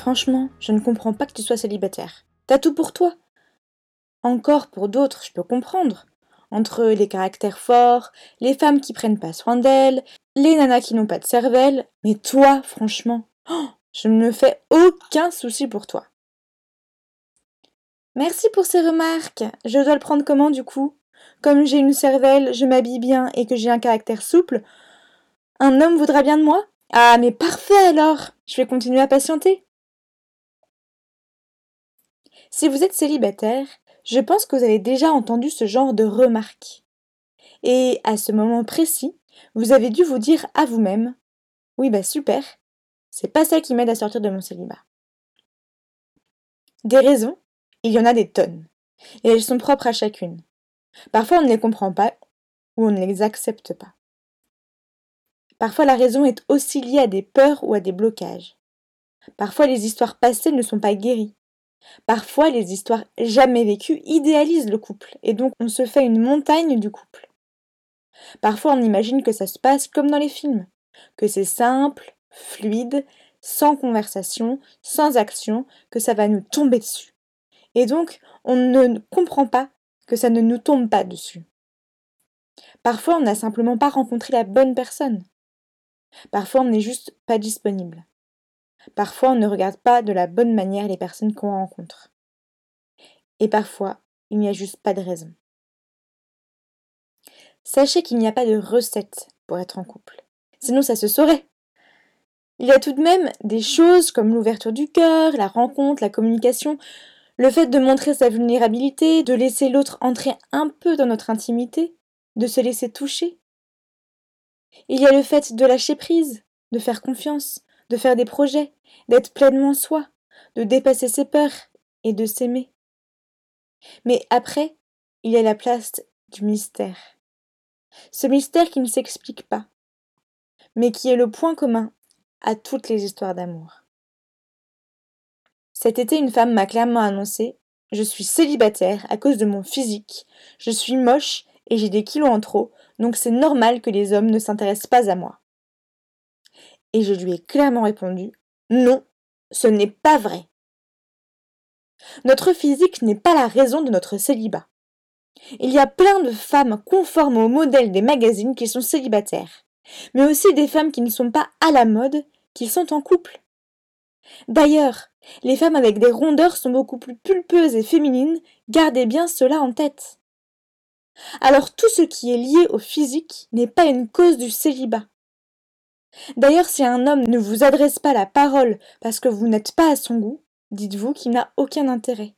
Franchement, je ne comprends pas que tu sois célibataire. T'as tout pour toi. Encore pour d'autres, je peux comprendre. Entre les caractères forts, les femmes qui prennent pas soin d'elles, les nanas qui n'ont pas de cervelle. Mais toi, franchement, oh, je ne me fais aucun souci pour toi. Merci pour ces remarques. Je dois le prendre comment du coup? Comme j'ai une cervelle, je m'habille bien et que j'ai un caractère souple, un homme voudra bien de moi? Ah, mais parfait alors Je vais continuer à patienter. Si vous êtes célibataire, je pense que vous avez déjà entendu ce genre de remarques. Et à ce moment précis, vous avez dû vous dire à vous-même Oui, bah super, c'est pas ça qui m'aide à sortir de mon célibat. Des raisons, il y en a des tonnes, et elles sont propres à chacune. Parfois on ne les comprend pas ou on ne les accepte pas. Parfois la raison est aussi liée à des peurs ou à des blocages. Parfois les histoires passées ne sont pas guéries. Parfois, les histoires jamais vécues idéalisent le couple, et donc on se fait une montagne du couple. Parfois, on imagine que ça se passe comme dans les films, que c'est simple, fluide, sans conversation, sans action, que ça va nous tomber dessus. Et donc, on ne comprend pas que ça ne nous tombe pas dessus. Parfois, on n'a simplement pas rencontré la bonne personne. Parfois, on n'est juste pas disponible. Parfois, on ne regarde pas de la bonne manière les personnes qu'on rencontre. Et parfois, il n'y a juste pas de raison. Sachez qu'il n'y a pas de recette pour être en couple. Sinon, ça se saurait. Il y a tout de même des choses comme l'ouverture du cœur, la rencontre, la communication, le fait de montrer sa vulnérabilité, de laisser l'autre entrer un peu dans notre intimité, de se laisser toucher. Il y a le fait de lâcher prise, de faire confiance, de faire des projets, d'être pleinement soi, de dépasser ses peurs et de s'aimer. Mais après, il y a la place du mystère. Ce mystère qui ne s'explique pas, mais qui est le point commun à toutes les histoires d'amour. Cet été, une femme m'a clairement annoncé Je suis célibataire à cause de mon physique, je suis moche et j'ai des kilos en trop, donc c'est normal que les hommes ne s'intéressent pas à moi. Et je lui ai clairement répondu Non, ce n'est pas vrai. Notre physique n'est pas la raison de notre célibat. Il y a plein de femmes conformes au modèle des magazines qui sont célibataires, mais aussi des femmes qui ne sont pas à la mode, qui sont en couple. D'ailleurs, les femmes avec des rondeurs sont beaucoup plus pulpeuses et féminines, gardez bien cela en tête. Alors tout ce qui est lié au physique n'est pas une cause du célibat. D'ailleurs, si un homme ne vous adresse pas la parole parce que vous n'êtes pas à son goût, dites-vous qu'il n'a aucun intérêt.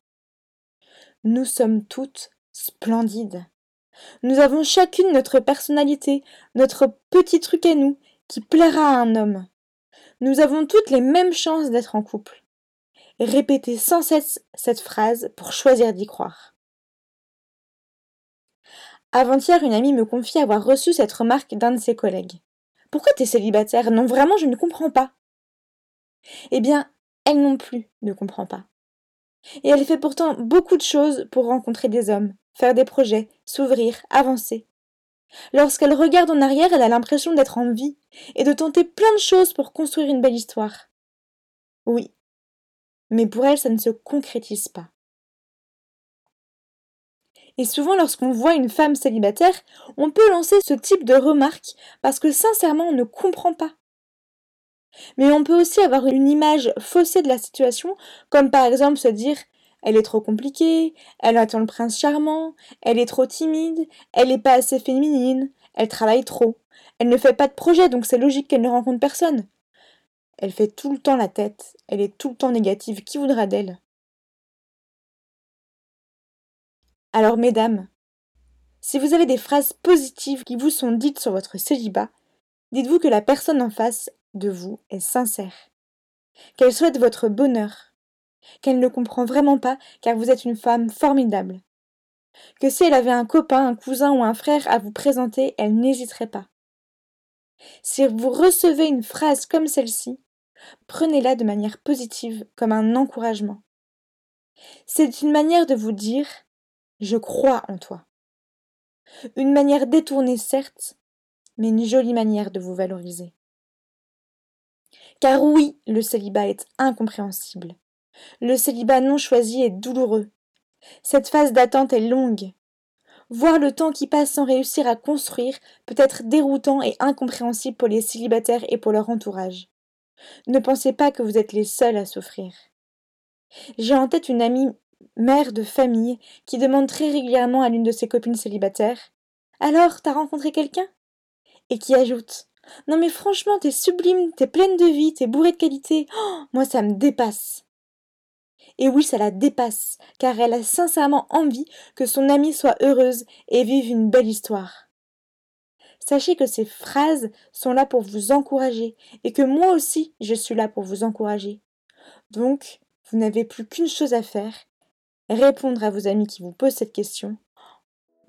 Nous sommes toutes splendides. Nous avons chacune notre personnalité, notre petit truc à nous, qui plaira à un homme. Nous avons toutes les mêmes chances d'être en couple. Répétez sans cesse cette phrase pour choisir d'y croire. Avant-hier, une amie me confie avoir reçu cette remarque d'un de ses collègues. Pourquoi t'es célibataire Non, vraiment, je ne comprends pas. Eh bien, elle non plus ne comprend pas. Et elle fait pourtant beaucoup de choses pour rencontrer des hommes, faire des projets, s'ouvrir, avancer. Lorsqu'elle regarde en arrière, elle a l'impression d'être en vie et de tenter plein de choses pour construire une belle histoire. Oui, mais pour elle, ça ne se concrétise pas. Et souvent, lorsqu'on voit une femme célibataire, on peut lancer ce type de remarque parce que sincèrement, on ne comprend pas. Mais on peut aussi avoir une image faussée de la situation, comme par exemple se dire elle est trop compliquée, elle attend le prince charmant, elle est trop timide, elle n'est pas assez féminine, elle travaille trop, elle ne fait pas de projet donc c'est logique qu'elle ne rencontre personne. Elle fait tout le temps la tête, elle est tout le temps négative, qui voudra d'elle? Alors, mesdames, si vous avez des phrases positives qui vous sont dites sur votre célibat, dites-vous que la personne en face de vous est sincère. qu'elle souhaite votre bonheur, qu'elle ne comprend vraiment pas car vous êtes une femme formidable, que si elle avait un copain, un cousin ou un frère à vous présenter, elle n'hésiterait pas. Si vous recevez une phrase comme celle-ci, prenez-la de manière positive, comme un encouragement. C'est une manière de vous dire Je crois en toi. Une manière détournée, certes, mais une jolie manière de vous valoriser. Car oui, le célibat est incompréhensible. Le célibat non choisi est douloureux. Cette phase d'attente est longue. Voir le temps qui passe sans réussir à construire peut être déroutant et incompréhensible pour les célibataires et pour leur entourage. Ne pensez pas que vous êtes les seuls à souffrir. J'ai en tête une amie mère de famille qui demande très régulièrement à l'une de ses copines célibataires Alors, t'as rencontré quelqu'un? Et qui ajoute Non mais franchement, t'es sublime, t'es pleine de vie, t'es bourrée de qualité. Oh, moi, ça me dépasse. Et oui, ça la dépasse, car elle a sincèrement envie que son amie soit heureuse et vive une belle histoire. Sachez que ces phrases sont là pour vous encourager et que moi aussi je suis là pour vous encourager. Donc, vous n'avez plus qu'une chose à faire, répondre à vos amis qui vous posent cette question.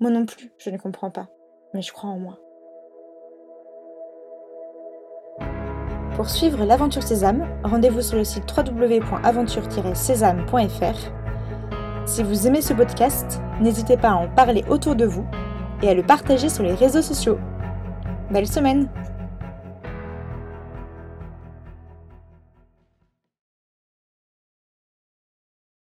Moi non plus, je ne comprends pas, mais je crois en moi. Pour suivre l'aventure Sésame, rendez-vous sur le site www.aventure-sésame.fr. Si vous aimez ce podcast, n'hésitez pas à en parler autour de vous et à le partager sur les réseaux sociaux. Belle semaine